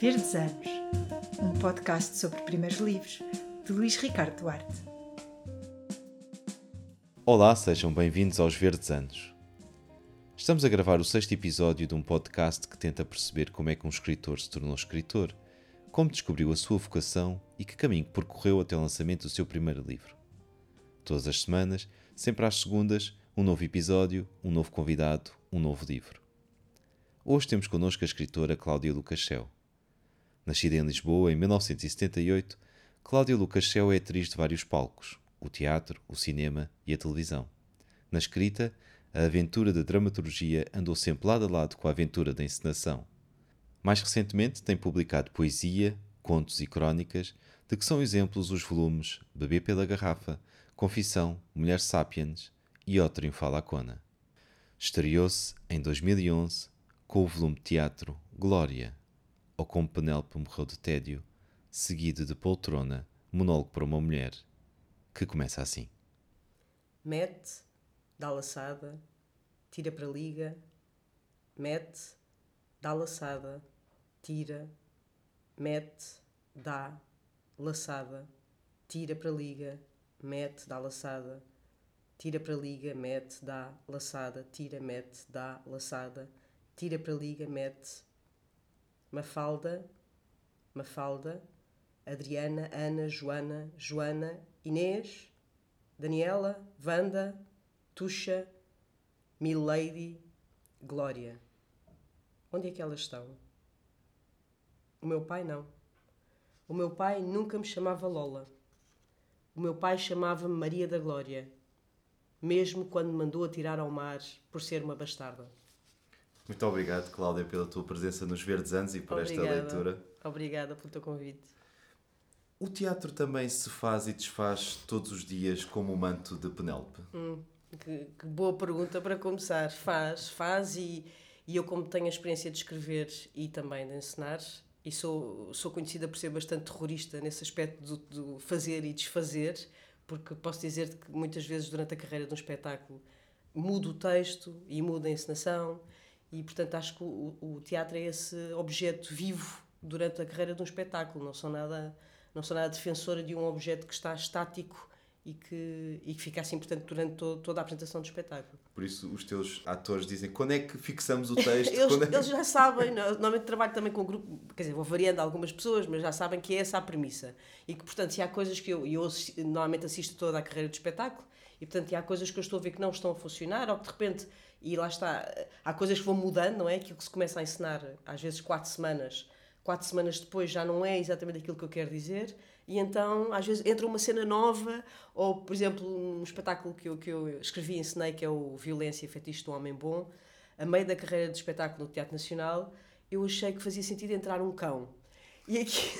Verdes Anos, um podcast sobre primeiros livros de Luís Ricardo Duarte. Olá, sejam bem-vindos aos Verdes Anos. Estamos a gravar o sexto episódio de um podcast que tenta perceber como é que um escritor se tornou escritor, como descobriu a sua vocação e que caminho percorreu até o lançamento do seu primeiro livro. Todas as semanas, sempre às segundas, um novo episódio, um novo convidado, um novo livro. Hoje temos connosco a escritora Cláudia Lucachel. Nascida em Lisboa em 1978, Cláudia Lucachel é atriz de vários palcos, o teatro, o cinema e a televisão. Na escrita, a aventura da dramaturgia andou sempre lado a lado com a aventura da encenação. Mais recentemente tem publicado poesia, contos e crónicas, de que são exemplos os volumes Beber pela Garrafa, Confissão, Mulher Sapiens e O Triunfal Cona. Estreou-se em 2011 com o volume teatro Glória, ou Como Penélope Morreu de Tédio, seguido de Poltrona, Monólogo para uma Mulher, que começa assim. Mete, dá laçada, tira para liga, mete, dá laçada, tira, mete, dá, laçada, tira para liga, mete, dá laçada, tira para liga, mete, dá, laçada, tira, mete, dá, laçada, tira para liga, mete, Mafalda, Mafalda, Adriana, Ana, Joana, Joana, Inês, Daniela, Wanda, Tuxa, Milady, Glória. Onde é que elas estão? O meu pai não. O meu pai nunca me chamava Lola. O meu pai chamava-me Maria da Glória, mesmo quando me mandou atirar ao mar por ser uma bastarda. Muito obrigado, Cláudia, pela tua presença nos Verdes Anos e por Obrigada. esta leitura. Obrigada pelo teu convite. O teatro também se faz e desfaz todos os dias como o manto de Penélope. Hum, que, que boa pergunta para começar. Faz, faz e, e eu como tenho a experiência de escrever e também de ensinar e sou, sou conhecida por ser bastante terrorista nesse aspecto do, do fazer e desfazer, porque posso dizer que muitas vezes durante a carreira de um espetáculo mudo o texto e muda a encenação e portanto acho que o, o teatro é esse objeto vivo durante a carreira de um espetáculo, não sou nada não sou nada defensora de um objeto que está estático e que, e que fica assim, portanto, durante to, toda a apresentação do espetáculo. Por isso, os teus atores dizem quando é que fixamos o texto? eles, é- eles já sabem, normalmente trabalho também com o grupo, quer dizer, vou variando algumas pessoas, mas já sabem que é essa a premissa. E que, portanto, se há coisas que eu, eu normalmente assisto toda a carreira de espetáculo, e portanto, há coisas que eu estou a ver que não estão a funcionar, ou que de repente, e lá está, há coisas que vão mudando, não é? Aquilo que se começa a ensinar, às vezes, quatro semanas, quatro semanas depois já não é exatamente aquilo que eu quero dizer, e então, às vezes, entra uma cena nova, ou, por exemplo, um espetáculo que eu, que eu escrevi e ensinei, que é o Violência e Fetiche do Homem Bom, a meio da carreira de espetáculo no Teatro Nacional, eu achei que fazia sentido entrar um cão. E aqui,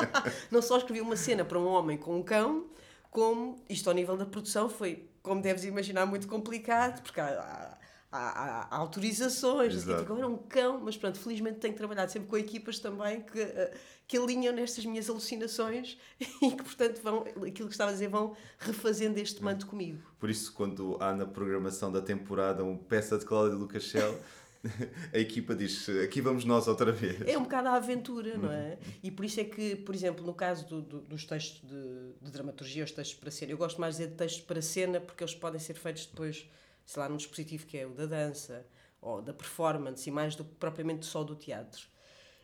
não só escrevi uma cena para um homem com um cão, como isto ao nível da produção foi, como deves imaginar, muito complicado, porque há, há, há- autorizações, Exato. era um cão, mas pronto, felizmente tenho trabalhado sempre com equipas também que, eh, que alinham nestas minhas alucinações e que, portanto, vão, aquilo que estava a dizer, vão refazendo este manto comigo. Por isso, quando há na programação da temporada uma peça de Cláudia Lucachel, a equipa diz aqui vamos nós outra vez. É um bocado a aventura, não é? E por isso é que, por exemplo, no caso do- do- dos textos de, de dramaturgia, os textos para cena, eu gosto mais de dizer de textos para cena porque eles podem ser feitos depois, sei lá, num dispositivo que é o da dança ou da performance e mais do que propriamente só do teatro.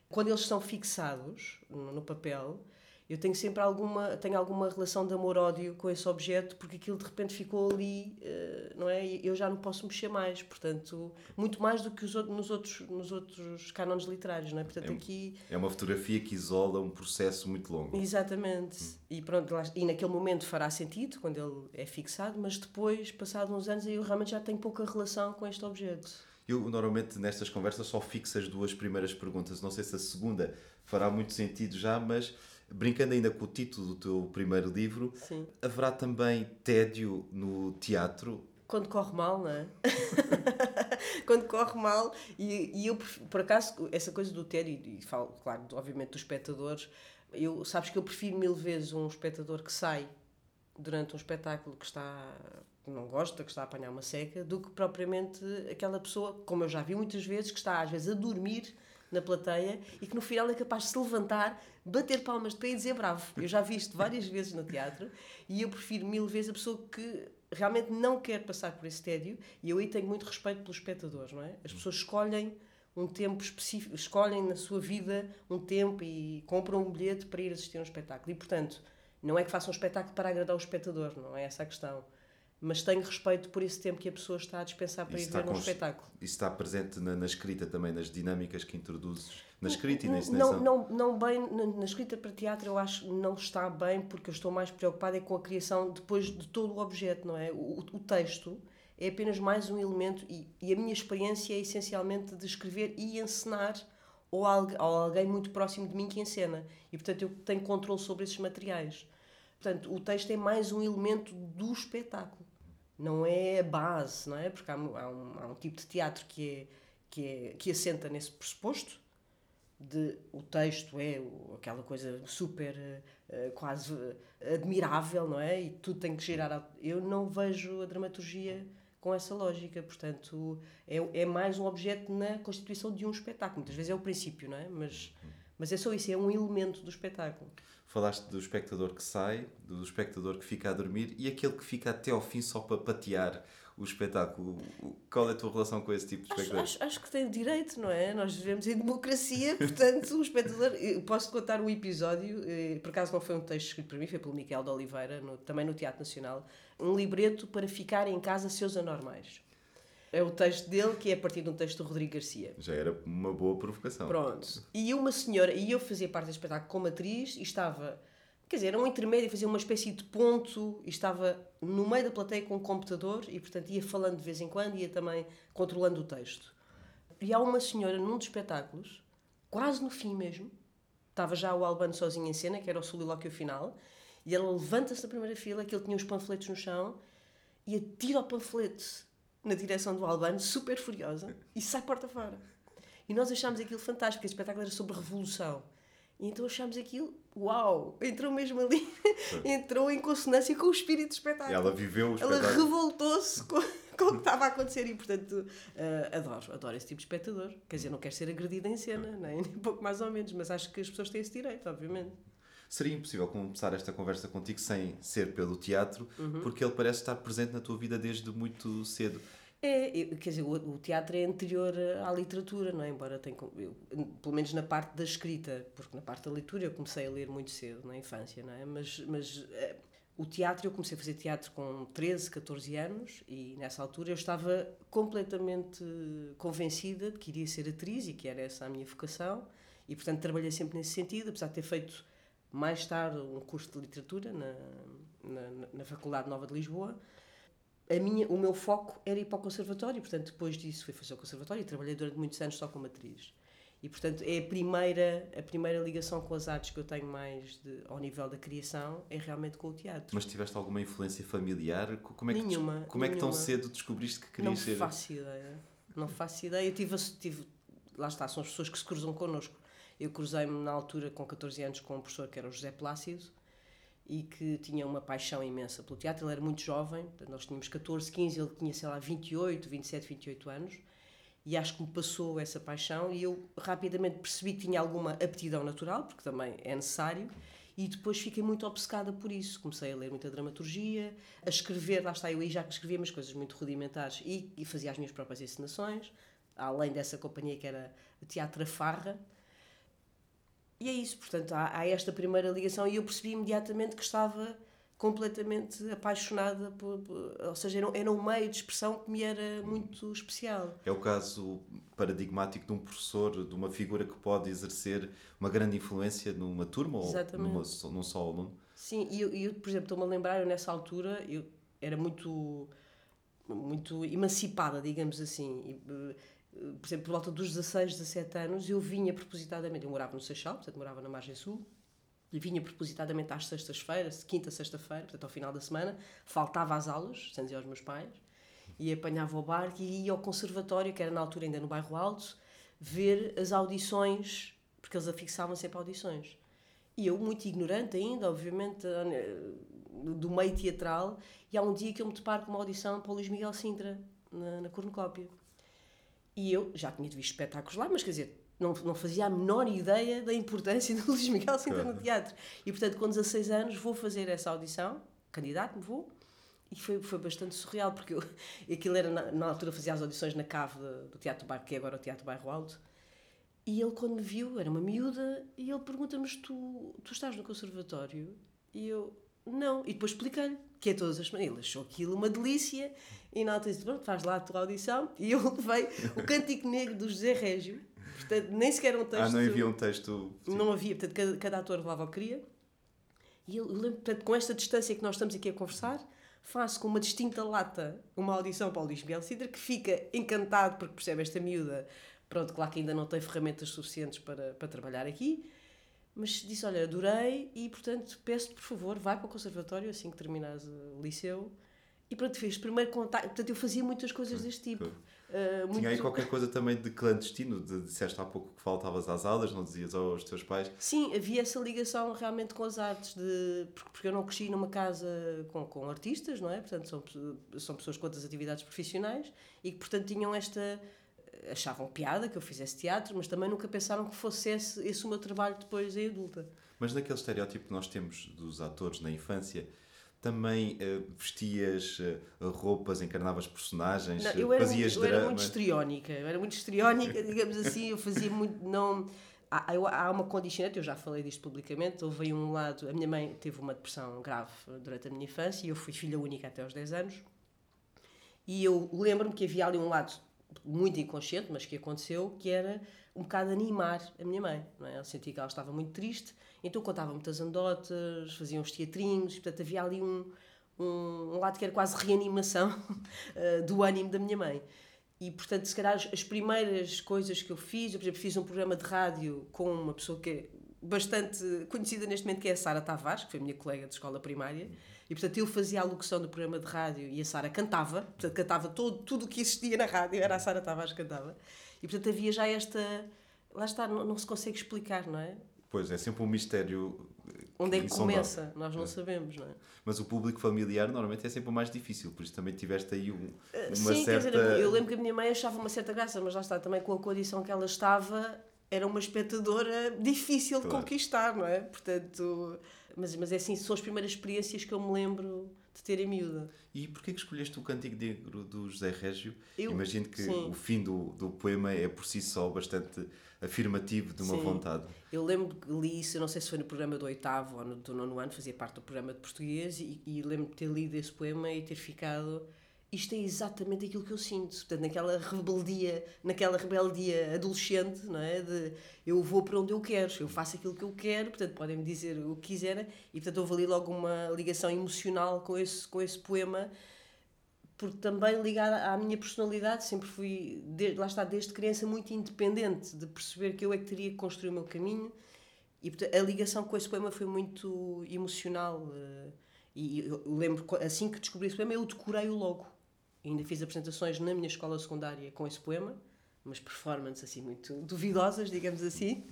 Quando eles são fixados no, papel, eu tenho sempre alguma, tenho alguma relação de amor-ódio com esse objeto porque aquilo de repente ficou ali, eh, não é? Eu já não posso mexer mais, portanto, muito mais do que os outros, nos, outros, nos outros cânones literários, não é? Portanto, É- aqui É uma fotografia que isola um processo muito longo. Exatamente. E pronto, lá- e naquele momento fará sentido quando ele é fixado, mas depois, passados uns anos, eu realmente já tenho pouca relação com este objeto. Eu normalmente nestas conversas só fixo as duas primeiras perguntas. Não sei se a segunda fará muito sentido já, mas brincando ainda com o título do teu primeiro livro, Sim. haverá também tédio no teatro? Quando corre mal, não é? quando corre mal, e, e eu, por acaso, essa coisa do tédio, e, falo, claro, obviamente dos espectadores, eu, sabes que eu prefiro mil vezes um espectador que sai durante um espetáculo que está que não gosta, que está a apanhar uma seca, do que propriamente aquela pessoa, como eu já vi muitas vezes, que está às vezes a dormir na plateia e que no final é capaz de se levantar, bater palmas de pé e dizer bravo. Eu já vi isto várias vezes no teatro e eu prefiro mil vezes a pessoa que realmente não quer passar por esse tédio e eu aí tenho muito respeito pelos espectadores, não é? As pessoas escolhem um tempo específico, escolhem na sua vida um tempo e compram um bilhete para ir assistir a um espetáculo. E, portanto, não é que façam um espetáculo para agradar o espectador, não é essa a questão. Mas tenho respeito por esse tempo que a pessoa está a dispensar para Isso ir ver um cons- espetáculo. Isso está presente na, na escrita também, nas dinâmicas que introduzes na escrita e na encenação. Não, não, não bem, na, na escrita para teatro eu acho que não está bem porque eu estou mais preocupada é com a criação depois de todo o objeto, não é? O, o texto é apenas mais um elemento e, e a minha experiência é essencialmente de escrever e encenar ou, ou alguém muito próximo de mim que encena. E portanto eu tenho controle sobre esses materiais. Portanto, o texto é mais um elemento do espetáculo. Não é a base, não é? Porque há, há um, há um tipo de teatro que, é, que, é, que assenta nesse pressuposto, de o texto é aquela coisa super eh, eh, quase eh, admirável, não é? E tudo tem que girar. Eu não vejo a dramaturgia com essa lógica, portanto é, é mais um objeto na constituição de um espetáculo. Muitas vezes é o princípio, não é? Mas, mas é só isso, é um elemento do espetáculo. Falaste do espectador que sai, do espectador que fica a dormir e aquele que fica até ao fim só para patear o espetáculo. Qual é a tua relação com esse tipo de Acho, espectador? acho, acho que tem direito, não é? Nós vivemos em democracia, portanto, o espectador. eu Posso contar um episódio, eh, por acaso não foi um texto escrito por mim, foi pelo Miquel de Oliveira, no- também no Teatro Nacional, um libreto para ficar em casa seus anormais. É o texto dele, que é a partir de um texto do Rodrigo Garcia. Já era uma boa provocação. Pronto. E uma senhora, e eu fazia parte deste espetáculo como atriz e estava, quer dizer, era um intermédio, fazia uma espécie de ponto e estava no meio da plateia com um computador e, portanto, ia falando de vez em quando e ia também controlando o texto. E há uma senhora num dos espetáculos, quase no fim mesmo, estava já o Albano sozinho em cena, que era o solilóquio final, e ela levanta-se da primeira fila, que ele tinha uns panfletos no chão, e atira o panfleto na direção do Albano, super furiosa, e sai porta fora. E nós achámos aquilo fantástico, porque esse espetáculo era sobre revolução. E então achámos aquilo, uau, entrou mesmo ali, entrou em consonância com o espírito do espetáculo. Ela viveu o Ela espetáculo. revoltou-se com, com o que estava a acontecer e, portanto, eh, adoro, adoro esse tipo de espectador. Quer dizer, não quero ser agredida em cena, nem, nem pouco mais ou menos, mas acho que as pessoas têm esse direito, obviamente. Seria impossível começar esta conversa contigo sem ser pelo teatro, Uhum. porque ele parece estar presente na tua vida desde muito cedo. É, quer dizer, o, o teatro é anterior à literatura, não é? Embora tenha, eu, pelo menos na parte da escrita, porque na parte da leitura eu comecei a ler muito cedo, na infância, não é? Mas, mas eh, o teatro, eu comecei a fazer teatro com 13, 14 anos e nessa altura eu estava completamente convencida de que iria ser atriz e que era essa a minha vocação e, portanto, trabalhei sempre nesse sentido, apesar de ter feito mais tarde um curso de literatura na, na, na Faculdade Nova de Lisboa a minha, o meu foco era ir para o conservatório, portanto, depois disso fui fazer o conservatório e trabalhei durante muitos anos só como atriz. E, portanto, é a primeira, a primeira ligação com as artes que eu tenho mais de, ao nível da criação, é realmente com o teatro. Mas tiveste alguma influência familiar? Co- Como é que, Nenhuma, como é que tão nenhuma. cedo descobriste que Não querias ser? faço ideia. Não faço ideia. Eu tive, tive, lá está, são as pessoas que se cruzam connosco. Eu cruzei-me na altura, com 14 anos, com um professor que era o José Plácido e que tinha uma paixão imensa pelo teatro. Ele era muito jovem, nós tínhamos 14, 15, ele tinha, sei lá, 28, 27, 28 anos. E acho que me passou essa paixão e eu rapidamente percebi que tinha alguma aptidão natural, porque também é necessário, e depois fiquei muito obcecada por isso. Comecei a ler muita dramaturgia, a escrever, lá está, eu aí já que escrevia umas coisas muito rudimentares e, e fazia as minhas próprias encenações, além dessa companhia que era Teatro Farra. E é isso, portanto, há, há esta primeira ligação e eu percebi imediatamente que estava completamente apaixonada por, por- ou seja, era, um- era um meio de expressão que me era muito especial. É o caso paradigmático de um professor, de uma figura que pode exercer uma grande influência numa turma Exatamente. ou numa, só- num só aluno? Sim, e eu, eu, por exemplo, estou-me a lembrar, eu nessa altura, eu era muito, muito emancipada, digamos assim. E, eh, por exemplo, por volta dos 16, 17 anos, eu vinha propositadamente, eu morava no Seixal, portanto morava na Margem Sul, e vinha propositadamente às sextas-feiras, quinta, sexta-feira, portanto ao final da semana, faltava às aulas, sem dizer aos meus pais, e apanhava o barco e ia ao conservatório, que era na altura ainda no Bairro Alto, ver as audições, porque eles afixavam sempre audições. E eu, muito ignorante ainda, obviamente, do meio teatral, e há um dia que eu me deparo com uma audição para o Luís Miguel Sintra, na, na cornucópia. E eu já tinha visto espetáculos lá, mas quer dizer, não, não fazia a menor ideia da importância do Luís Miguel Sintra no teatro. E, portanto, com 16 anos, vou fazer essa audição, candidato-me, vou, e foi, foi bastante surreal, porque eu, aquilo era, na, na altura, fazia as audições na cave de, do Teatro Bairro, que é agora o Teatro Bairro Alto, e ele, quando me viu, era uma miúda, e ele pergunta-me: tu, tu estás no conservatório? E eu, não. E depois expliquei-lhe que é todas as semanas. Ele achou aquilo uma delícia, e na altura disse: pronto, faz lá a tua audição. E eu levei o Cântico Negro do José Régio, portanto, nem sequer um texto. Ah, não havia um texto. Não havia, portanto, cada, cada ator levava o que queria. E eu lembro, portanto, com esta distância que nós estamos aqui a conversar, faço com uma distinta lata uma audição para o Luís Miguel Cidra, que fica encantado porque percebe esta miúda Pronto, claro que ainda não tem ferramentas suficientes para, para trabalhar aqui, mas disse: Olha, adorei e, portanto, peço-te, por favor, vai para o conservatório assim que terminares o liceu. E pronto, fiz primeiro contato. Portanto, eu fazia muitas coisas deste tipo. Uh, muito... Tinha aí qualquer coisa também de clandestino? De, disseste há pouco que faltavas às aulas, não dizias aos teus pais? Sim, havia essa ligação realmente com as artes, de, porque, porque eu não cresci numa casa com, com artistas, não é? Portanto, são, são pessoas com outras atividades profissionais e que, portanto, tinham esta achavam piada que eu fizesse teatro, mas também nunca pensaram que fosse esse, esse o meu trabalho depois em adulta. Mas naquele estereótipo que nós temos dos atores na infância, também uh, vestias uh, roupas, encarnavas personagens, não, eu era, fazias muito, eu era muito histriónica, eu era muito histriónica, digamos assim, eu fazia muito, não... Há, há uma condicionante, eu já falei disto publicamente, houve um lado, a minha mãe teve uma depressão grave durante a minha infância e eu fui filha única até aos 10 anos, e eu lembro-me que havia ali um lado muito inconsciente, mas que aconteceu, que era um bocado animar a minha mãe. Não é? Eu sentia que ela estava muito triste, então contava muitas anedotas, fazia uns teatrinhos, portanto havia ali um, um, um lado que era quase reanimação uh, do ânimo da minha mãe. E, portanto, se calhar as primeiras coisas que eu fiz, eu, por exemplo, fiz um programa de rádio com uma pessoa que é bastante conhecida neste momento, que é a Sara Tavares, que foi minha colega de escola primária, e portanto eu fazia a locução do programa de rádio e a Sara cantava, portanto cantava todo, tudo o que existia na rádio, era a Sara Tavares que cantava. E portanto havia já esta. Lá está, não, não se consegue explicar, não é? Pois, é sempre um mistério. Onde é que começa? Nós não é. sabemos, não é? Mas o público familiar normalmente é sempre o mais difícil, por isso também tiveste aí um, eh, uma Sim, certa... quer dizer, eu lembro que a minha mãe achava uma certa graça, mas lá está, também com a condição que ela estava, era uma espectadora difícil claro. de conquistar, não é? Portanto, mas, mas é assim, são as primeiras experiências que eu me lembro de ter em miúda. E porquê que escolheste o Cântico Negro do José Régio? Eu, Imagino que sim. o fim do, do poema é por si só bastante afirmativo de uma sim. vontade. Eu lembro que li isso, não sei se foi no programa do oitavo ou no, do nono ano, fazia parte do programa de português, e, e lembro de ter lido esse poema e ter ficado isto é exatamente aquilo que eu sinto. Portanto, naquela rebeldia, naquela rebeldia adolescente, não é? De eu vou para onde eu quero, eu faço aquilo que eu quero, portanto, podem-me dizer o que quiserem, e portanto houve ali logo uma ligação emocional com esse, com esse poema, porque também ligada à minha personalidade, sempre fui, desde, lá está, desde criança, muito independente, de perceber que eu é que teria que construir o meu caminho, e portanto, a ligação com esse poema foi muito emocional. Eh, e eu lembro, assim que descobri esse poema, eu decorei-o logo ainda fiz apresentações na minha escola secundária com esse poema, umas performances assim muito duvidosas, digamos assim,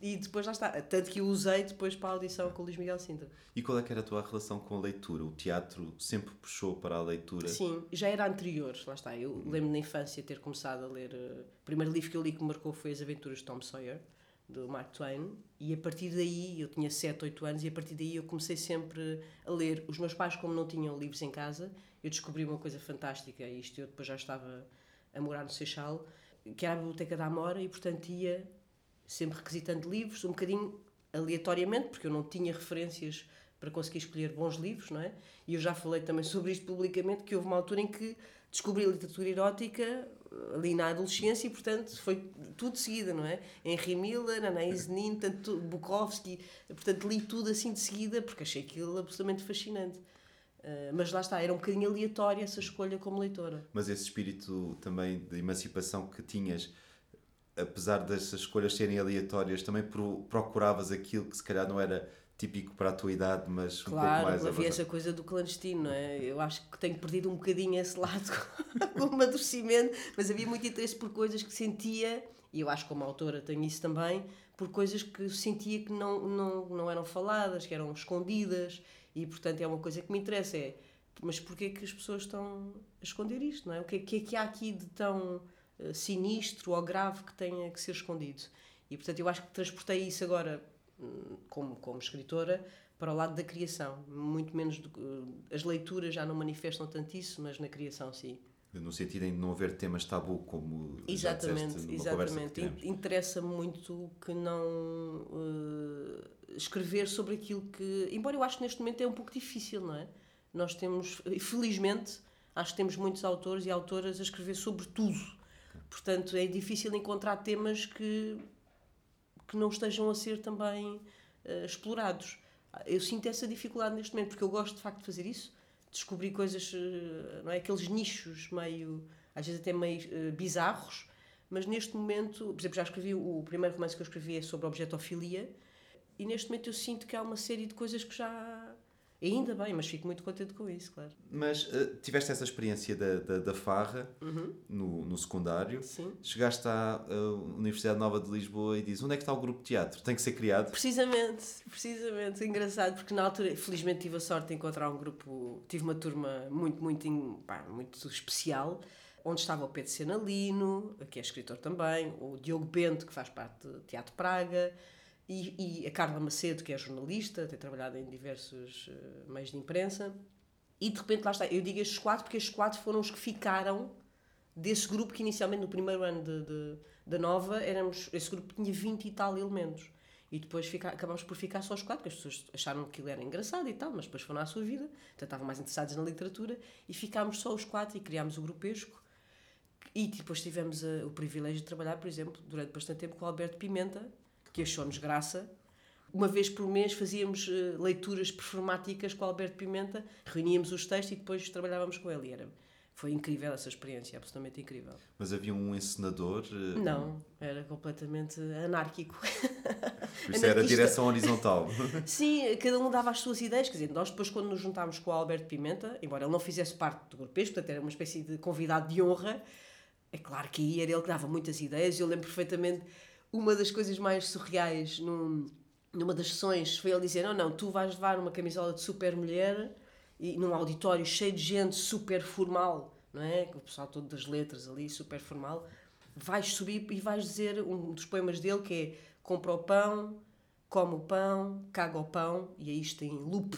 e depois já está. Tanto que o usei depois para a audição com o Luís Miguel Sintra. E qual é que era a tua relação com a leitura? O teatro sempre puxou para a leitura? Sim, já era anterior, lá está. Eu lembro na infância ter começado a ler. Uh, o primeiro livro que eu li que me marcou foi As Aventuras de Tom Sawyer, do Mark Twain, e a partir daí, eu tinha 7, 8 anos, e a partir daí eu comecei sempre a ler. Os meus pais, como não tinham livros em casa, eu descobri uma coisa fantástica, e isto eu depois já estava a morar no Seixal, que era a Biblioteca da Amora, e portanto ia sempre requisitando livros, um bocadinho aleatoriamente, porque eu não tinha referências para conseguir escolher bons livros, não é? E eu já falei também sobre isto publicamente, que houve uma altura em que descobri a literatura erótica ali na adolescência e, portanto, foi tudo de seguida, não é? Henry Miller, Anais Nin, tanto Bukowski, portanto, li tudo assim de seguida porque achei aquilo absolutamente fascinante. Uh, mas lá está, era um bocadinho aleatória essa escolha como leitora. Mas esse espírito também de emancipação que tinhas, apesar dessas escolhas serem aleatórias, também procuravas aquilo que se calhar não era típico para a tua idade, mas claro, um pouco mais havia essa coisa do clandestino, não é? Eu acho que tenho perdido um bocadinho esse lado com o amadurecimento, mas havia muito interesse por coisas que sentia, e eu acho que como autora tenho isso também, por coisas que sentia que não, não, não eram faladas, que eram escondidas, e portanto é uma coisa que me interessa, é mas porquê que as pessoas estão a esconder isto, não é? O que, é, que é que há aqui de tão uh, sinistro ou grave que tenha que ser escondido. E portanto eu acho que transportei isso agora hum, como, como escritora para o lado da criação. Muito menos. Do, uh, as leituras já não manifestam tanto isso, mas na criação sim. No sentido em não haver temas tabu, como exatamente, já exatamente. Interessa muito que não uh, escrever sobre aquilo que, embora eu acho que neste momento é um pouco difícil, não é? Nós temos, felizmente, acho que temos muitos autores e autoras a escrever sobre tudo. Portanto, é difícil encontrar temas que que não estejam a ser também uh, explorados. Eu sinto essa dificuldade neste momento, porque eu gosto de facto de fazer isso, descobrir coisas, uh, não é? Aqueles nichos meio, às vezes até meio uh, bizarros, mas neste momento, por exemplo, já escrevi, o primeiro romance que eu escrevi é sobre objetofilia, e neste momento eu sinto que há uma série de coisas que já e ainda bem, mas fico muito contente com isso, claro. Mas uh, tiveste essa experiência da, da, da farra uhum. no, no secundário. Sim. Chegaste à uh, Universidade Nova de Lisboa e dizes onde é que está o grupo de teatro? Tem que ser criado? Precisamente, precisamente. Engraçado, porque na altura, felizmente, tive a sorte de encontrar um grupo, tive uma turma muito, muito, pá, muito especial onde estava o Pedro Senalino, que é escritor também, o Diogo Bento, que faz parte do Teatro Praga, e, e, a Carla Macedo, que é jornalista, tem trabalhado em diversos uh, meios de imprensa, e de repente lá está. Eu digo estes quatro porque estes quatro foram os que ficaram desse grupo que inicialmente no primeiro ano de, de, de Nova éramos. Esse grupo tinha 20 e tal elementos. E depois fica, acabámos por ficar só os quatro, porque as pessoas acharam que aquilo era engraçado e tal, mas depois foram à sua vida, então estavam mais interessados na literatura, e ficámos só os quatro e criámos o grupesco. E depois tivemos uh, o privilégio de trabalhar, por exemplo, durante bastante tempo com o Alberto Pimenta, que achou-nos graça. Uma vez por mês fazíamos uh, leituras performáticas com Alberto Pimenta, reuníamos os textos e depois trabalhávamos com ele. Era, foi incrível essa experiência, absolutamente incrível. Mas havia um encenador? Uh... Não, era completamente anárquico. Por isso era direção horizontal. Sim, cada um dava as suas ideias. Quer dizer, nós depois, quando nos juntámos com o Alberto Pimenta, embora ele não fizesse parte do grupo, portanto era uma espécie de convidado de honra, é claro que aí era ele que dava muitas ideias. Eu lembro perfeitamente uma das coisas mais surreais num, numa das sessões foi ele dizer: Não, não, tu vais levar uma camisola de super mulher e num auditório cheio de gente super formal, não é? O pessoal todo das letras ali, super formal. Vais subir e vais dizer um dos poemas dele que é: Compra o pão, come o pão, caga o pão, e aí isto em loop.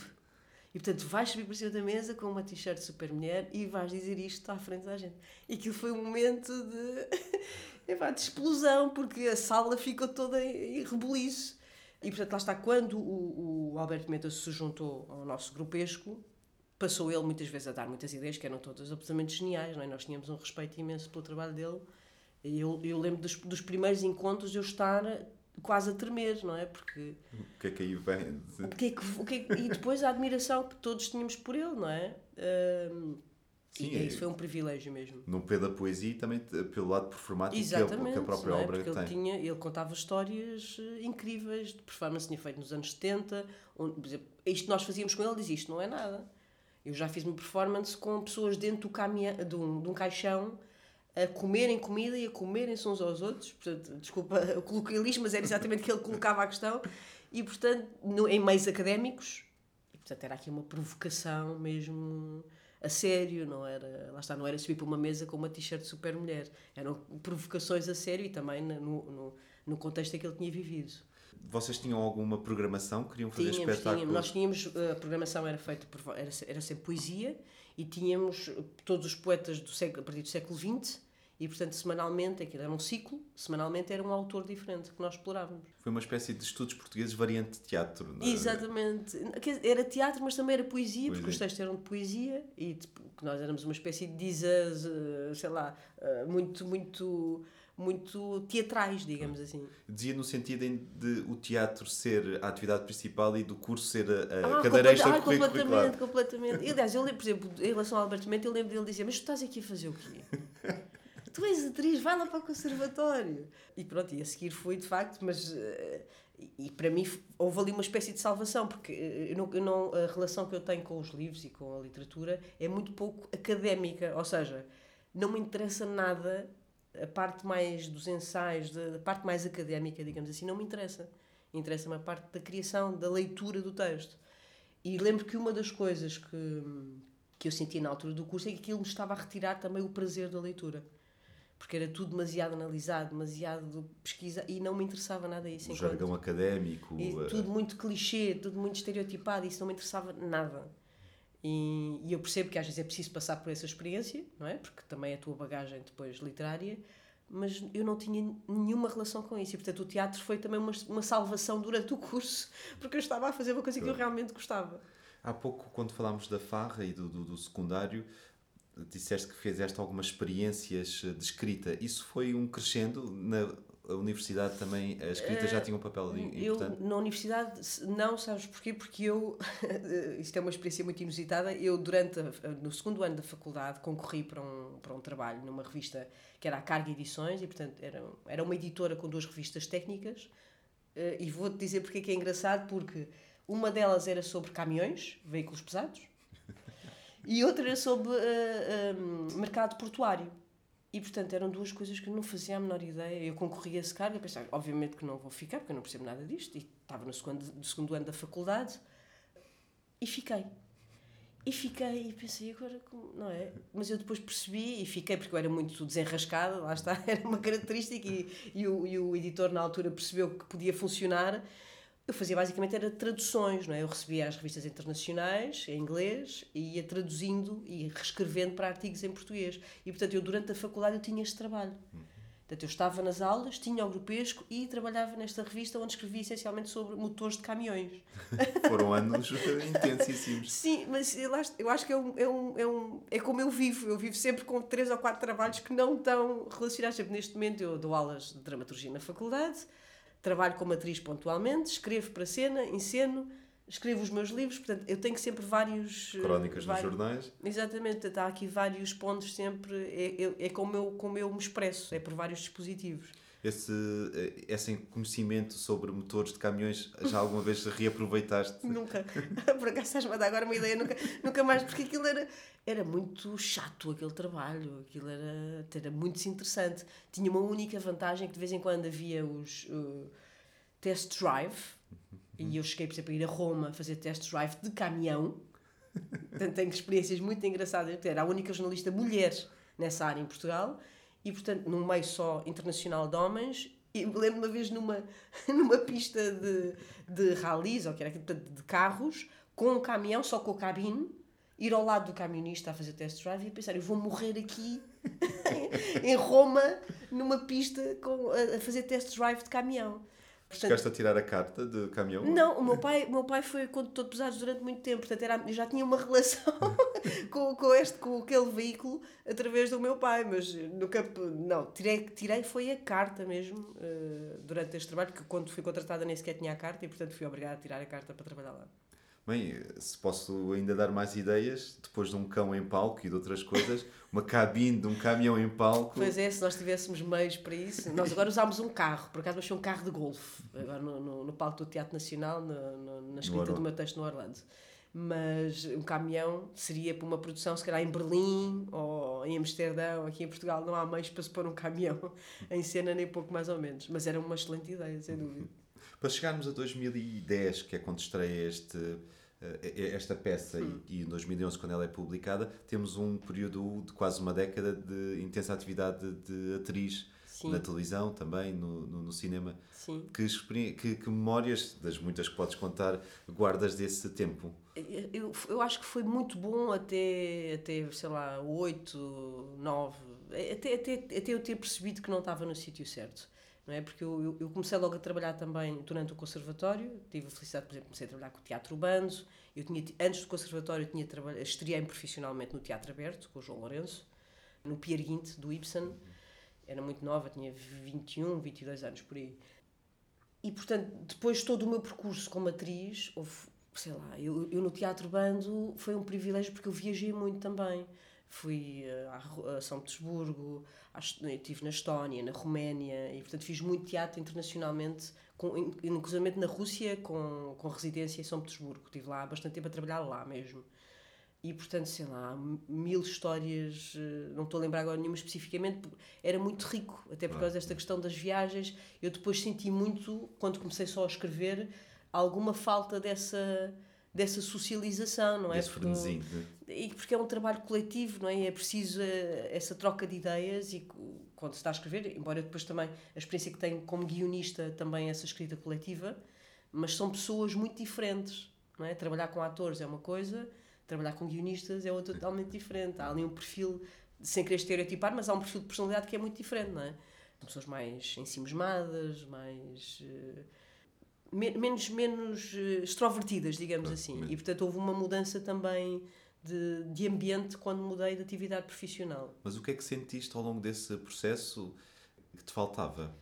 E portanto vais subir por cima da mesa com uma t-shirt super mulher e vais dizer isto à frente da gente. E aquilo foi um momento de. epá, de explosão, porque a sala ficou toda em rebuliço. E portanto, lá está, quando o, o Alberto Meta se juntou ao nosso grupesco, passou ele muitas vezes a dar muitas ideias que eram todas absolutamente geniais, não é? Nós tínhamos um respeito imenso pelo trabalho dele. E eu, eu lembro dos, dos primeiros encontros de eu estar quase a tremer, não é? Porque. O que é que aí vem? O que é que, o que, é que, e depois a admiração que todos tínhamos por ele, não é? Um, Sim, e é, isso foi um privilégio mesmo. No pé da poesia e também pelo lado performático Exatamente, que, a própria é? obra Porque ele. Tinha, ele contava histórias eh, incríveis de performance, tinha feito nos anos 70. Onde, por exemplo, isto que nós fazíamos com ele, diz isto não é nada. Eu já fiz uma performance com pessoas dentro do caminhão, de, um, de um caixão a comerem comida e a comerem-se uns aos outros. Portanto, desculpa o coloquialismo, mas era exatamente que ele colocava a questão. E, portanto, no, em meios académicos, e, portanto, era aqui uma provocação mesmo a sério, não era, lá está, não era subir para uma mesa com uma t-shirt super mulher. Eram provocações a sério e também no, no, no contexto em que ele tinha vivido. Vocês tinham alguma programação? Queriam fazer tínhamos, espetáculos? Tínhamos. Nós tínhamos, a programação era feita por, era, era sempre poesia e tínhamos todos os poetas do século, a partir do século XX e, portanto, semanalmente, aquilo era um ciclo, semanalmente era um autor diferente que nós explorávamos. Foi uma espécie de estudos portugueses variante de teatro. Não é? Exatamente. Era teatro, mas também era poesia, poesia. porque os textos eram de poesia e tipo, nós éramos uma espécie de dizas, eh, sei lá, eh, muito, muito muito teatrais, digamos assim. Dizia no sentido de o teatro ser a atividade principal e do curso ser a, a ah, cadeira extra ah, completamente, completamente. E, aliás, eu lembro, por exemplo, em relação ao Alberto Mento, eu lembro dele dizer, mas tu estás aqui a fazer o quê? tu és atriz, vai lá para o conservatório. E pronto, e a seguir fui de facto, mas. Eh, e, para mim houve ali uma espécie de salvação, porque eh, eu não, eu não, a relação que eu tenho com os livros e com a literatura é muito pouco académica, ou seja, não me interessa nada a parte mais dos ensaios, a parte mais académica, digamos assim, não me interessa. Interessa-me a parte da criação, da leitura do texto. E lembro que uma das coisas que, que eu senti na altura do curso é que aquilo me estava a retirar também o prazer da leitura porque era tudo demasiado analisado, demasiado pesquisa e não me interessava nada isso. O enquanto- jargão académico. e eh, tudo muito clichê, tudo muito estereotipado, isso não me interessava nada. E, e eu percebo que às vezes é preciso passar por essa experiência, não é? Porque também é a tua bagagem depois literária, mas eu não tinha nenhuma relação com isso. E portanto o teatro foi também uma, uma salvação durante o curso, porque eu estava a fazer uma coisa que eu realmente gostava. Há pouco, quando falámos da farra e do, do, do secundário, disseste que fizeste algumas experiências eh, de escrita. Isso foi um crescendo? Na universidade também a escrita já tinha um papel Eh, Eu, importante? na universidade, não, sabes porquê? Porque eu, isto é uma experiência muito inusitada, eu durante, a- no segundo ano da faculdade, concorri para um, para um trabalho numa revista que era a Carga Edições, e portanto era, era uma editora com duas revistas técnicas, eh, e vou-te dizer porque é que é engraçado, porque uma delas era sobre caminhões, veículos pesados, e outra era sobre eh, mercado portuário. E portanto eram duas coisas que eu não fazia a menor ideia. Eu concorri a esse cargo, eu pensava, obviamente que não vou ficar, porque eu não percebo nada disto, e estava no segundo, no segundo ano da faculdade, e fiquei. E fiquei e pensei, agora como, não é? Mas eu depois percebi e fiquei, porque eu era muito desenrascada, lá está, era uma característica, e, e, o, e o editor na altura percebeu que podia funcionar. Eu fazia basicamente era traduções, não é? Eu recebia as revistas internacionais em inglês e ia traduzindo e reescrevendo para artigos em português. E portanto eu durante a faculdade eu tinha este trabalho. Portanto eu estava nas aulas, tinha o grupesco e trabalhava nesta revista onde escrevia essencialmente sobre motores de caminhões. Foram anos intensíssimos. Sim, mas eu acho, eu acho que é, um, é, um, é, um, é como eu vivo. Eu vivo sempre com três ou quatro trabalhos que não estão relacionados. Sempre neste momento eu dou aulas de dramaturgia na faculdade, trabalho como atriz pontualmente, escrevo para cena, enceno, escrevo os meus livros. Portanto, eu tenho sempre vários. eh, Crónicas nos vários- jornais. Exatamente, portanto, há aqui vários pontos sempre. É, é, é como, eu, como eu me expresso, é por vários dispositivos. Esse, eh, esse conhecimento sobre motores de caminhões já alguma vez reaproveitaste? Nunca. Por acaso estás-me a dar agora uma ideia, nunca, nunca mais, porque aquilo era, era muito chato, aquele trabalho, aquilo era, era muito desinteressante. Tinha uma única vantagem, que de vez em quando havia os uh, test drive, e eu cheguei, por exemplo, a ir a Roma fazer test drive de caminhão, portanto tenho experiências muito engraçadas, era a única jornalista mulher nessa área em Portugal, e portanto num meio só internacional de homens, e lembro uma vez numa, numa pista de, de rallies, ou que era portanto, de carros, com um caminhão, só com a cabine, ir ao lado do camionista a fazer test drive e pensar, eu vou morrer aqui em Roma, numa pista com, a, a fazer test drive de caminhão. Portanto, Chegaste a tirar a carta de caminhão? não, o meu pai, o meu pai foi condutor de pesados durante muito tempo, portanto era, eu já tinha uma relação com, com, este, com aquele veículo através do meu pai, mas nunca, não, tirei, tirei foi a carta mesmo eh, durante este trabalho, que quando fui contratada nem sequer tinha a carta e portanto fui obrigada a tirar a carta para trabalhar lá. Bem, se posso ainda dar mais ideias, depois de um cão em palco e de outras coisas, uma cabine de um caminhão em palco. Pois é, se nós tivéssemos meios para isso. Nós agora usámos um carro, por acaso, foi um carro de golfe, agora no, no, no palco do Teatro Nacional, no, no- na escrita do meu texto no Orlando. Mas um caminhão seria para uma produção, se calhar em Berlim ou em Amsterdão, aqui em Portugal não há meios para se pôr um caminhão em cena, nem pouco mais ou menos. Mas era uma excelente ideia, sem dúvida. Para chegarmos a 2010, que é quando estreia este, eh, esta peça, e, e em 2011, quando ela é publicada, temos um período de quase uma década de intensa atividade de atriz Sim. na televisão, também no, no, no cinema. Sim. Que, que, que memórias, das muitas que podes contar, guardas desse tempo? Eu, eu acho que foi muito bom até, até sei lá, 8, 9, até, até, até eu ter percebido que não estava no sítio certo. Não é? Porque eu, eu, comecei logo a trabalhar também durante o conservatório, tive a felicidade, por exemplo, comecei a trabalhar com o teatro urbano. Eu tinha, antes do conservatório, eu tinha estreiei profissionalmente no Teatro Aberto, com o João Lourenço, no Pier Guinte, do Ibsen. Era muito nova, tinha 21, 22 anos por aí. E, portanto, depois de todo o meu percurso como atriz, houve, sei lá, eu, eu no Teatro Bando foi um privilégio porque eu viajei muito também. Fui eh, a São Petersburgo, estive na Estónia, na Roménia, e portanto fiz muito teatro internacionalmente, com, in- inclusive na Rússia, com, com residência em São Petersburgo. Estive lá há bastante tempo a trabalhar lá mesmo. E portanto, sei lá, mil histórias, eh, não estou a lembrar agora nenhuma especificamente, era muito rico, até por causa desta questão das viagens. Eu depois senti muito, quando comecei só a escrever, alguma falta dessa, dessa socialização, não é? Esse Porque né? e porque é um trabalho coletivo, não é? É preciso eh, essa troca de ideias e quando se está a escrever, embora depois também, a experiência que tenho como guionista também essa escrita coletiva, mas são pessoas muito diferentes, não é? Trabalhar com atores é uma coisa, trabalhar com guionistas é outra totalmente diferente. Há ali um perfil, sem querer estereotipar, mas há um perfil de personalidade que é muito diferente, não é? São pessoas mais ensimismadas, mais... Uh, menos, menos uh, extrovertidas, digamos ah, assim. E, portanto, houve uma mudança também de, de ambiente quando mudei de atividade profissional. Mas o que é que sentiste ao longo desse processo que te faltava?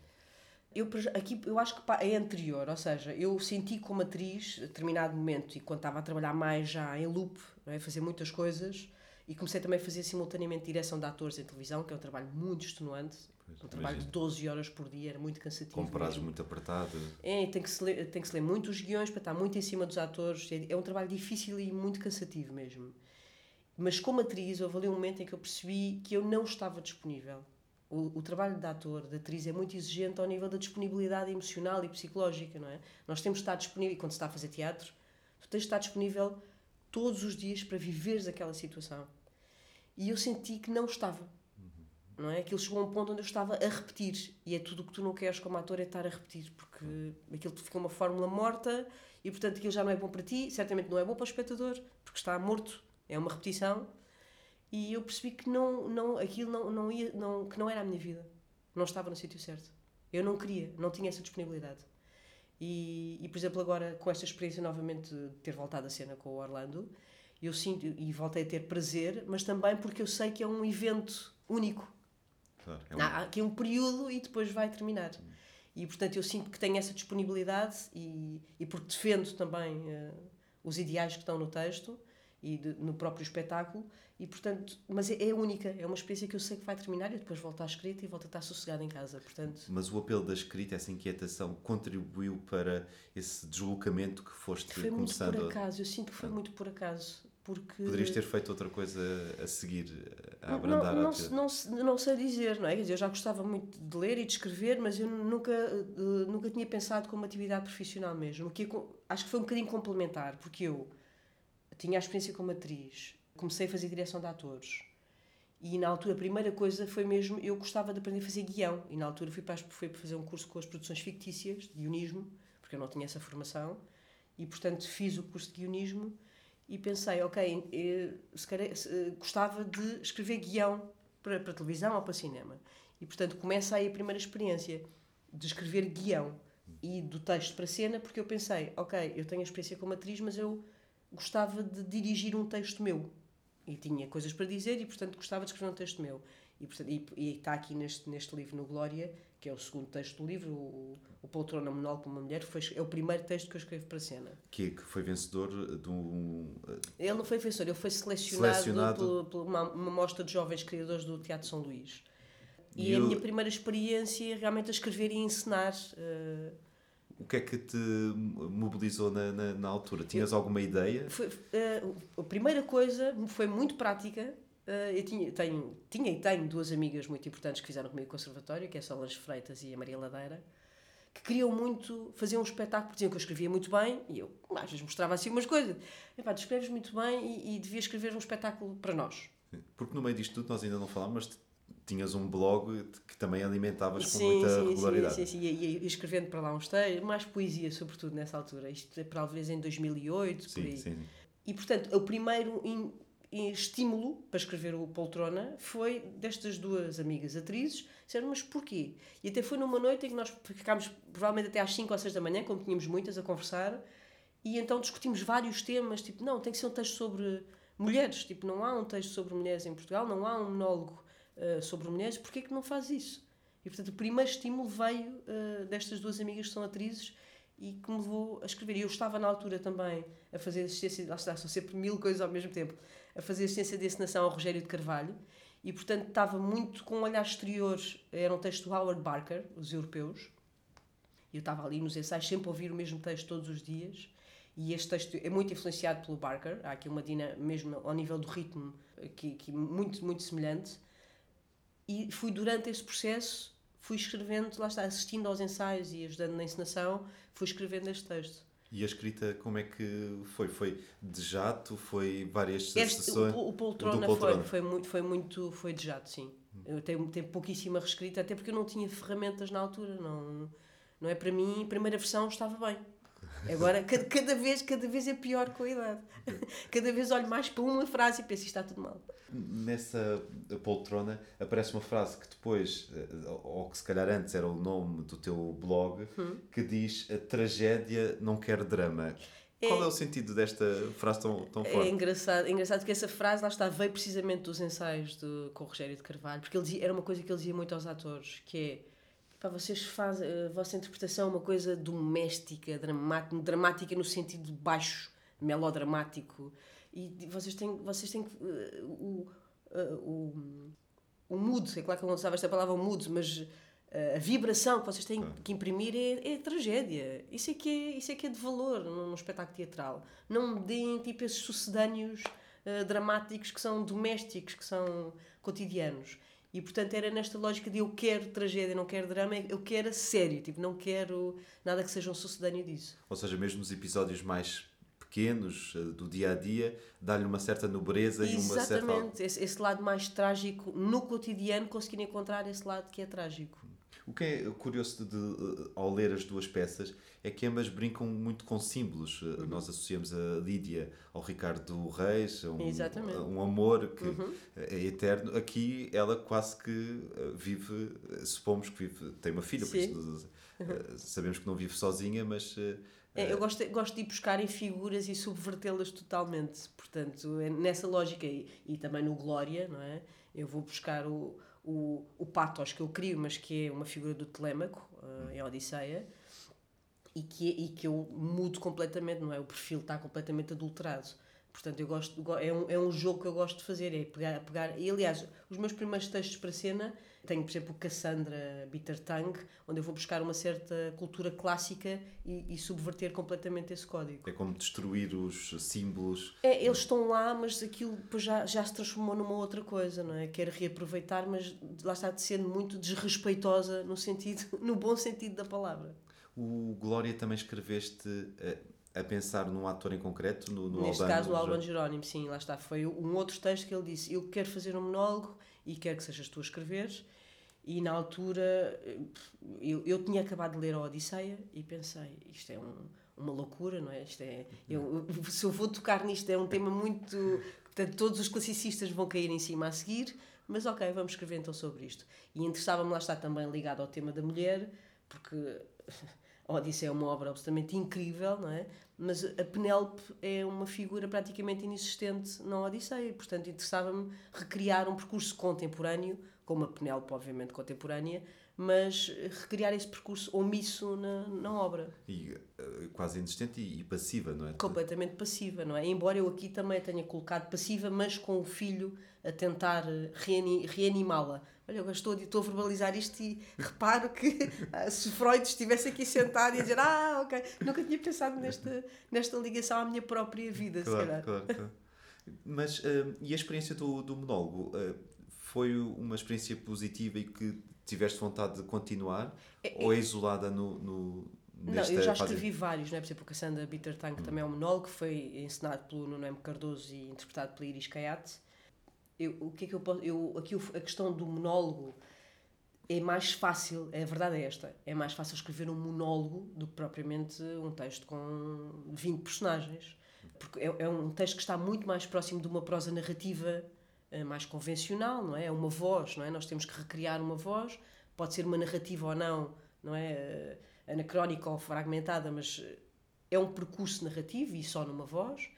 Eu, aqui, eu acho que é anterior, ou seja, eu senti como atriz, a determinado momento, e quando estava a trabalhar mais já em loop, é? fazer muitas coisas, e comecei também a fazer simultaneamente direção de atores em televisão, que é um trabalho muito extenuante, pois, um trabalho de 12 horas por dia, era muito cansativo. Com prazos muito apertados. É, tem que, se ler, tem que se ler muitos guiões para estar muito em cima dos atores, é, é um trabalho difícil e muito cansativo mesmo. Mas como atriz, houve ali um momento em que eu percebi que eu não estava disponível. O, o, trabalho de ator, de atriz, é muito exigente ao nível da disponibilidade emocional e psicológica, não é? Nós temos de estar disponível, quando se está a fazer teatro, tu tens de estar disponível todos os dias para viveres aquela situação. E eu senti que não estava. Não é? Aquilo chegou a um ponto onde eu estava a repetir. E é tudo o que tu não queres como ator é estar a repetir, porque aquilo fica uma fórmula morta e, portanto, aquilo já não é bom para ti, certamente não é bom para o espectador, porque está morto é uma repetição e eu percebi que não não aquilo não não ia não que não era a minha vida não estava no sítio certo eu não queria não tinha essa disponibilidade e, e por exemplo agora com esta experiência novamente de ter voltado a cena com o Orlando eu sinto e voltei a ter prazer mas também porque eu sei que é um evento único claro, é um... há aqui um período e depois vai terminar. E portanto eu sinto que tenho essa disponibilidade e, e porque defendo também uh, os ideais que estão no texto e de, no próprio espetáculo e portanto mas é, é, única é uma experiência que eu sei que vai terminar e depois volto à escrita e volto a estar sossegada em casa portanto. Mas o apelo da escrita essa inquietação contribuiu para esse deslocamento que foste foi começando muito por acaso eu sinto que foi muito por acaso porque poderias ter feito outra coisa a seguir a abrandar não, não, não, não, sei dizer não é Quer dizer, eu já gostava muito de ler e de escrever mas eu nunca uh, nunca tinha pensado como atividade profissional mesmo que acho que foi um bocadinho complementar porque eu tinha a experiência como atriz, comecei a fazer direção de atores. E na altura a primeira coisa foi mesmo, eu gostava de aprender a fazer guião. E na altura fui para, fui para fazer um curso com as produções fictícias, de guionismo, porque eu não tinha essa formação. E portanto fiz o curso de guionismo e pensei, ok, se calhar, se, gostava de escrever guião para, para televisão ou para cinema. E portanto começa aí a primeira experiência de escrever guião e do texto para cena, porque eu pensei, ok, eu tenho a experiência como atriz, mas eu gostava de dirigir um texto meu. E tinha coisas para dizer e, portanto, gostava de escrever um texto meu. E, e, e está aqui neste, neste livro, no Glória, que é o segundo texto do livro, o, o Poltrona Monólogo para uma Mulher, foi, é o primeiro texto que eu escrevo para a cena. Que, que foi vencedor de um... Ele não foi vencedor, ele foi selecionado, selecionado... por, uma, uma mostra de jovens criadores do Teatro São Luís. E, e é eu... a minha primeira experiência realmente a escrever e ensinar... Uh, o que é que te mobilizou na, na, na altura? Tinhas eu, alguma ideia? Foi, uh, a primeira coisa foi muito prática. Uh, eu tinha, tenho, tinha e tenho duas amigas muito importantes que fizeram comigo o conservatório, que é a Solange Freitas e a Maria Ladeira, que queriam muito fazer um espetáculo, diziam que eu escrevia muito bem, e eu às vezes mostrava assim umas coisas. Epá, tu escreves muito bem e, e devia escrever um espetáculo para nós. Porque no meio disto tudo nós ainda não falámos, mas tinhas um blog que também alimentavas com muita sim, regularidade. Sim, sim, sim. E, e, escrevendo para lá uns textos, mais poesia, sobretudo nessa altura. Isto é talvez em 2008, sim, por aí. Sim, sim. E portanto, o primeiro in, estímulo para escrever o Poltrona foi destas duas amigas atrizes. Disseram, mas porquê? E até foi numa noite em que nós ficámos provavelmente até às 5 ou 6 da manhã, como tínhamos muitas a conversar, e então discutimos vários temas, tipo, não, tem que ser um texto sobre mulheres, tipo, não há um texto sobre mulheres em Portugal, não há um monólogo uh, sobre mulheres, porquê que não faz isso? E portanto o primeiro estímulo veio uh, destas duas amigas que são atrizes e que me levou a escrever. E eu estava na altura também a fazer assistência, lá está, são sempre mil coisas ao mesmo tempo, a fazer assistência de encenação ao Rogério de Carvalho. E portanto estava muito com um olhar exterior, era um texto do Howard Barker, Os Europeus, e eu estava ali nos ensaios sempre a ouvir o mesmo texto todos os dias. E este texto é muito influenciado pelo Barker, há aqui uma dinâmica mesmo ao nível do ritmo que, que muito, muito semelhante. E fui durante esse processo, fui escrevendo, lá está, assistindo aos ensaios e ajudando na encenação, fui escrevendo este texto. E a escrita, como é que foi? Foi de jato? Foi várias este, sessões? O, o poltrona, poltrona. Foi, foi, muito, foi muito, foi de jato, sim. Eu tenho, tenho pouquíssima reescrita, até porque eu não tinha ferramentas na altura. Não, não é para mim, a primeira versão estava bem. Agora, cada, cada, vez, cada vez é pior com a idade. Cada vez olho mais para uma frase e penso, isto está tudo mal. Nessa poltrona aparece uma frase que depois, eh, ou que se calhar antes era o nome do teu blog, hum. que diz a tragédia não quer drama. É, Qual é o sentido desta frase tão, tão é forte? É engraçado, é engraçado que essa frase lá está, veio precisamente dos ensaios de, com o Rogério de Carvalho, porque ele dizia, era uma coisa que ele dizia muito aos atores, que é pá, vocês fazem a vossa interpretação é uma coisa doméstica, dramática, dramática no sentido baixo, melodramático, e vocês têm, vocês têm uh, o, uh, o, o mood, é claro que eu não usava esta palavra mood, mas a vibração que vocês têm que imprimir é, é tragédia. Isso é, que é, isso é que é de valor num, espetáculo teatral. Não me deem tipo esses sucedâneos uh, dramáticos que são domésticos, que são cotidianos. E portanto era nesta lógica de eu quero tragédia, não quero drama, eu quero a sério, tipo, não quero nada que seja um sucedâneo disso. Ou seja, mesmo nos episódios mais pequenos uh, do dia a dia, dá-lhe uma certa nobreza Exatamente. e uma certa. Exatamente, esse, esse lado mais trágico no cotidiano, conseguir encontrar esse lado que é trágico. O que é curioso de, de, ao ler as duas peças é que ambas brincam muito com símbolos. Uhum. Nós associamos a Lídia ao Ricardo Reis, a um, a um amor que uhum. é eterno. Aqui ela quase que eh, vive, supomos que vive, tem uma filha, Sim. por isso uhum. sabemos que não vive sozinha, mas. É, eu gosto, gosto de ir buscar em figuras e subvertê-las totalmente. Portanto, é nessa lógica, e, e também no Glória, não é? Eu vou buscar o o, o patos que eu crio, mas que é uma figura do Telêmaco, uh, em Odisseia, e que, e que eu mudo completamente, não é? O perfil está completamente adulterado. Portanto, eu gosto, é um, é um jogo que eu gosto de fazer, é pegar, pegar. E aliás, os meus primeiros textos para cena, tenho, por exemplo, Cassandra Bittertang, onde eu vou buscar uma certa cultura clássica e, e, subverter completamente esse código. É como destruir os símbolos. É, eles estão lá, mas aquilo já, já se transformou numa outra coisa, não é? Quero reaproveitar, mas lá está sendo muito desrespeitosa no sentido, no bom sentido da palavra. O Glória também escreveste. A pensar num ator em concreto, no, no Neste Albano, caso, o Albano Jerónimo, sim, lá está. Foi um outro texto que ele disse: Eu quero fazer um monólogo e quero que sejas tu a escreveres. E na altura, eu, eu tinha acabado de ler a Odisseia e pensei: Isto é um, uma loucura, não é? Isto é eu, se eu vou tocar nisto, é um tema muito. Portanto, todos os classicistas vão cair em cima a seguir, mas ok, vamos escrever então sobre isto. E interessava-me lá estar também ligado ao tema da mulher, porque Odisseia é uma obra absolutamente incrível, não é? Mas a Penélope é uma figura praticamente inexistente na Odisseia, portanto interessava-me recriar um percurso contemporâneo, com uma Penélope obviamente contemporânea, mas recriar esse percurso omisso na, na obra. E uh, quase inexistente e, e, passiva, não é? Completamente passiva, não é? Embora eu aqui também tenha colocado passiva, mas com o filho a tentar reani reanimá-la. Olha, eu estou, estou a verbalizar isto e reparo que ah, se Freud estivesse aqui sentado e a dizer ah, ok, nunca tinha pensado nesta, nesta ligação à minha própria vida, claro, se calhar. Claro, claro. Mas, uh, e a experiência do, do monólogo? Uh, foi uma experiência positiva e que tiveste vontade de continuar? É, ou é isolada no, no não, eu já escrevi vários, não é? por exemplo, Cassandra Bitter Tank hum. também é um monólogo, foi encenado pelo Nuno M. Cardoso e interpretado pela Iris Caiate. Eu, o que é que eu posso. Eu, aqui a questão do monólogo é mais fácil, a verdade é esta, é mais fácil escrever um monólogo do que propriamente um texto com 20 personagens. Porque é, é um texto que está muito mais próximo de uma prosa narrativa eh, mais convencional, não é? É uma voz, não é? Nós temos que recriar uma voz, pode ser uma narrativa ou não, não é? Eh, anacrónica ou fragmentada, mas eh, é um percurso narrativo e só numa voz.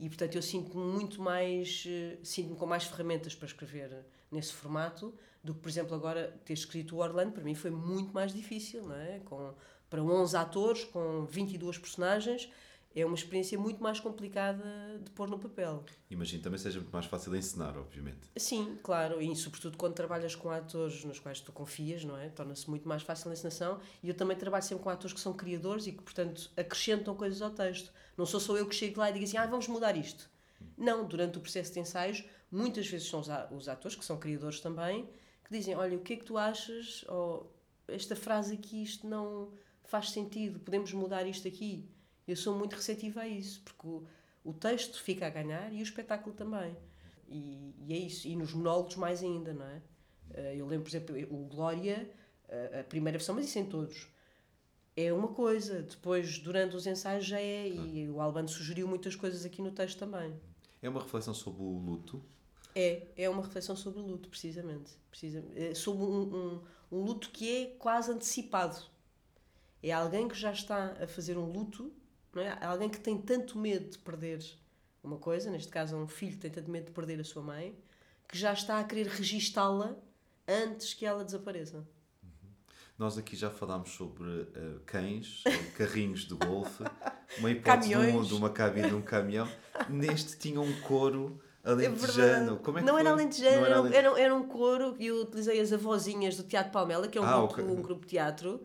E portanto eu sinto-me muito mais, sinto-me com mais ferramentas para escrever nesse formato do que, por exemplo, agora ter escrito o Orlando, para mim foi muito mais difícil, não é? Com, para 11 atores, com 22 personagens, é uma experiência muito mais complicada de pôr no papel. Imagino também seja muito mais fácil de ensinar, obviamente. Sim, claro, e sobretudo quando trabalhas com atores nos quais tu confias, não é? Torna-se muito mais fácil a encenação. E eu também trabalho sempre com atores que são criadores e que, portanto, acrescentam coisas ao texto. Não sou só eu que chego lá e digo assim, ah, vamos mudar isto. Não, durante o processo de ensaios, muitas vezes são os atores, que são criadores também, que dizem, olha, o que é que tu achas? Ou esta frase aqui, isto não faz sentido, podemos mudar isto aqui eu sou muito receptiva a isso, porque o, o texto fica a ganhar e o espetáculo também. E, e, é isso. E nos monólogos mais ainda, não é? Uh, eu lembro, por exemplo, o Glória, uh, a primeira versão, mas isso em todos, é uma coisa. Depois, durante os ensaios, já é. E o Albano sugeriu muitas coisas aqui no texto também. É uma reflexão sobre o luto? É, é uma reflexão sobre o luto, precisamente. precisamente. É sobre um, um, um luto que é quase antecipado. É alguém que já está a fazer um luto, não é? Alguém que tem tanto medo de perder uma coisa, neste caso um filho que tem tanto medo de perder a sua mãe, que já está a querer registá-la antes que ela desapareça. Nós aqui já falámos sobre uh, cães, carrinhos de golfe, uma hipótese de, um, de uma cabine de um caminhão. Neste tinha um coro alentejano. É Como é que não foi? era alentejano, não era, alentejano. Era, era, um coro e eu utilizei as avozinhas do Teatro Palmela, que é um, ah, grupo, okay. um grupo de teatro.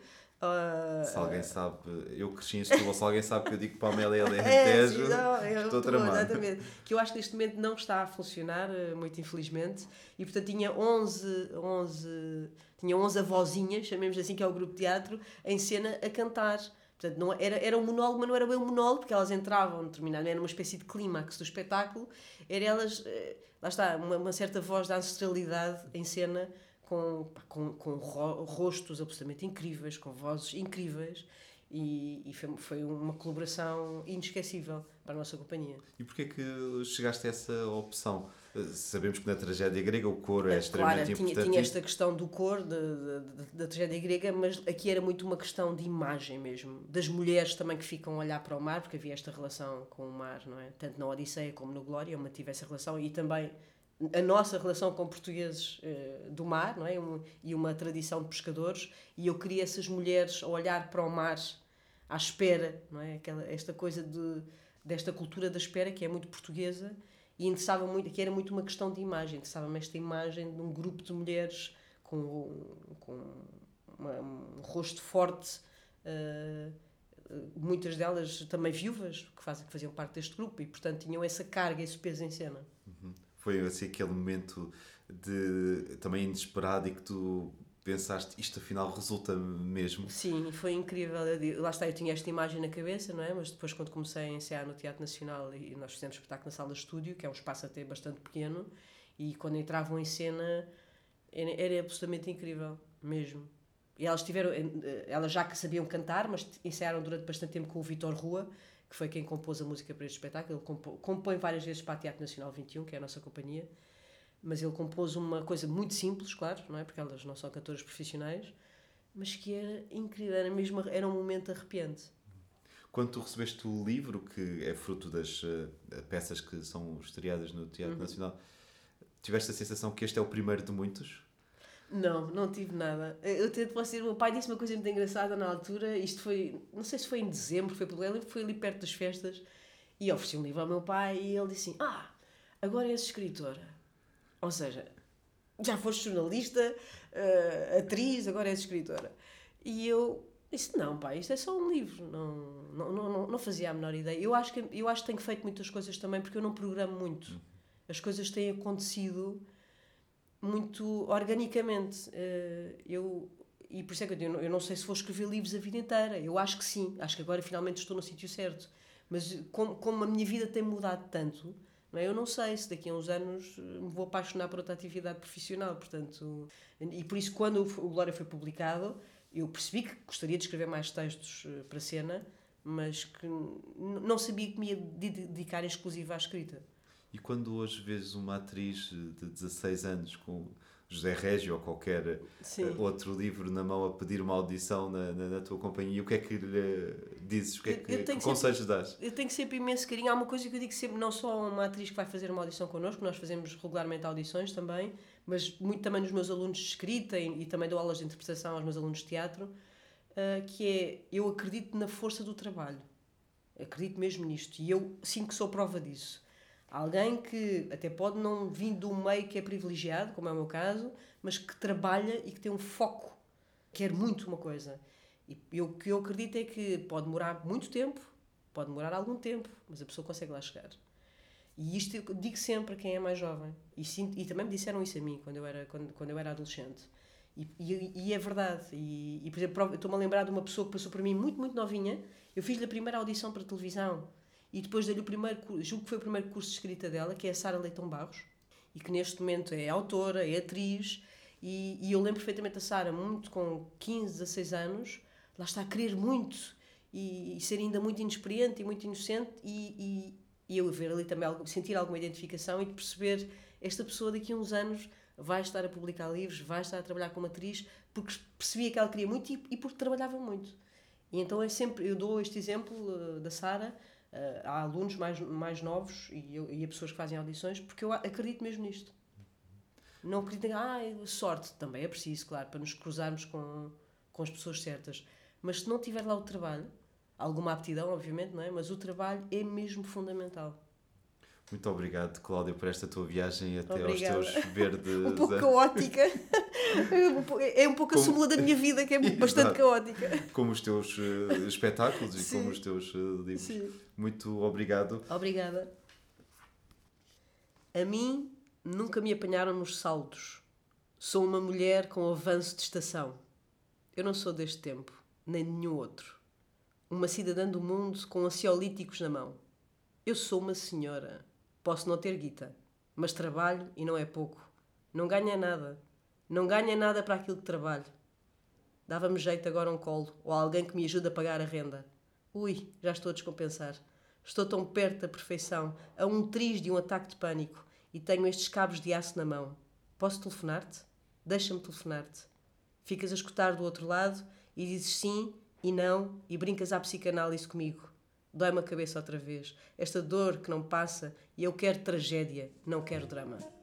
Uh, se alguém sabe, eu cresci em Setúbal, se alguém sabe que eu digo Palmela e Alentejo, é, é estou tramado. Exatamente. Que eu acho que neste momento não está a funcionar, eh, muito infelizmente, e portanto tinha 11, 11, tinha 11 avozinhas, chamemos assim, que é o grupo de teatro, em cena a cantar. Portanto, não, era, era um monólogo, mas não era bem um monólogo, porque elas entravam determinado, era uma espécie de clímax do espetáculo, era elas, eh, lá está, uma, uma certa voz da ancestralidade em cena com, com, com rostos absolutamente incríveis, com vozes incríveis, e, e foi, foi, uma colaboração inesquecível para a nossa companhia. E porquê que chegaste a essa opção? Eh, sabemos que na tragédia grega o coro é, é extremamente claro, importante. Tinha, tinha esta questão do coro, da tragédia grega, mas aqui era muito uma questão de imagem mesmo. Das mulheres também que ficam a olhar para o mar, porque havia esta relação com o mar, não é? Tanto na Odisseia como no Glória, eu mantive essa relação e também a nossa relação com portugueses uh, do mar não é? Um, e uma tradição de pescadores. E eu queria essas mulheres a olhar para o mar à espera não é? Aquela, esta coisa de, desta cultura da espera que é muito portuguesa e interessava muito que era muito uma questão de imagem. Interessava-me esta imagem de um grupo de mulheres com, com uma, um rosto forte uh, muitas delas também viúvas que, fazem, que faziam parte deste grupo e portanto tinham essa carga esse peso em cena foi assim aquele momento de também inesperado e que tu pensaste isto afinal resulta mesmo. Sim foi incrível. Lá está eu tinha esta imagem na cabeça não é? Mas depois quando comecei a ensaiar no Teatro Nacional e nós fizemos espetáculo na sala de estúdio que é um espaço até bastante pequeno e quando entravam em cena era, era absolutamente incrível mesmo. E elas tiveram eh, elas já que sabiam cantar mas ensaiaram durante bastante tempo com o Vitor Rua que foi quem compôs a música para este espetáculo. Ele compõe várias vezes para a Teatro Nacional 21, que é a nossa companhia, mas ele compôs uma coisa muito simples, claro, não é? Porque elas não são cantoras profissionais, mas que era incrível, era mesmo era um momento arrepiante. Quando tu recebeste o livro, que é fruto das uh, peças que são estreadas no Teatro uhum. Nacional, tiveste a sensação que este é o primeiro de muitos? Não, não tive nada. Eu tento você, o meu pai disse uma coisa muito engraçada na altura. Isto foi, não sei se foi em dezembro, foi foi ali perto das festas. E ofereci um livro ao meu pai e ele disse assim: Ah, agora és escritora. Ou seja, já foste jornalista, uh, atriz, agora és escritora. E eu disse: Não, pai, isto é só um livro. Não, não, não, não fazia a menor ideia. Eu acho, que, eu acho que tenho feito muitas coisas também porque eu não programo muito. As coisas têm acontecido muito organicamente. Uh, eu, e por isso é que eu digo, eu não sei se vou escrever livros a vida inteira. Eu acho que sim, acho que agora finalmente estou no sítio certo. Mas como, como a minha vida tem mudado tanto, não é? eu não sei se daqui a uns anos me vou apaixonar por outra atividade profissional. Portanto, e por isso, quando o Glória foi publicado, eu percebi que gostaria de escrever mais textos eh, para cena, mas que não sabia que me ia dedicar exclusiva à escrita. E quando hoje vês uma atriz de 16 anos com José Régio ou qualquer eh, Sim. outro livro na mão a pedir uma audição na, na, na, tua companhia, o que é que lhe dizes? O que é que, que conselhos sempre, dás? Eu tenho sempre imenso carinho. Há uma coisa que eu digo sempre, não só uma atriz que vai fazer uma audição connosco, nós fazemos regularmente audições também, mas muito também nos meus alunos de escrita e, e também dou aulas de interpretação aos meus alunos de teatro, uh, que é, eu acredito na força do trabalho. Acredito mesmo nisto. E eu sinto que sou prova disso Alguém que até pode não vir um meio que é privilegiado, como é o meu caso, mas que trabalha e que tem um foco, quer muito uma coisa. E o que eu acredito é que pode demorar muito tempo, pode demorar algum tempo, mas a pessoa consegue lá chegar. E isto eu digo sempre a quem é mais jovem. E, sinto, e também me disseram isso a mim quando eu era, quando, quando eu era adolescente. E, e, e é verdade. E, e por exemplo, estou-me a lembrar de uma pessoa que passou por mim muito, muito novinha. Eu fiz-lhe a primeira audição para televisão e depois dei-lhe o primeiro, julgo que foi o primeiro curso de escrita dela, que é a Sara Leitão Barros, e que neste momento é autora, é atriz, E, e eu lembro perfeitamente da Sara, muito com 15, 16 anos, lá está a querer muito e, e ser ainda muito inexperiente e muito inocente e, e, e eu ver ali também, sentir alguma identificação e perceber esta pessoa daqui a uns anos vai estar a publicar livros, vai estar a trabalhar como atriz, porque percebia que ela queria muito e, e porque trabalhava muito. E então é sempre, eu dou este exemplo uh, da Sara uh, a alunos mais, mais novos e, eu, e a pessoas que fazem audições, porque eu acredito mesmo nisto. Não acredito em, ah, sorte também é preciso, claro, para nos cruzarmos com, com as pessoas certas. Mas se não tiver lá o trabalho, alguma aptidão, obviamente, não é? Mas o trabalho é mesmo fundamental. Muito obrigado, Cláudia, por esta tua viagem até Obrigada. aos teus verdes. um pouco caótica. é um pouco como... a súmula da minha vida, que é bastante caótica. Como os teus uh, espetáculos e como os teus uh, livros. Sim. Muito obrigado. Obrigada. A mim nunca me apanharam nos saltos. Sou uma mulher com avanço de estação. Eu não sou deste tempo, nem nenhum outro. Uma cidadã do mundo com ansiolíticos na mão. Eu sou uma senhora Posso não ter guita, mas trabalho e não é pouco. Não ganha nada. Não ganha nada para aquilo que trabalho. Dava-me jeito agora um colo ou alguém que me ajude a pagar a renda. Ui, já estou a descompensar. Estou tão perto da perfeição, a um triz de um ataque de pânico e tenho estes cabos de aço na mão. Posso telefonar-te? Deixa-me telefonar-te. Ficas a escutar do outro lado e dizes sim e não e brincas à psicanálise comigo. Dói-me a cabeça outra vez. Esta dor que não passa e eu quero tragédia, não quero drama.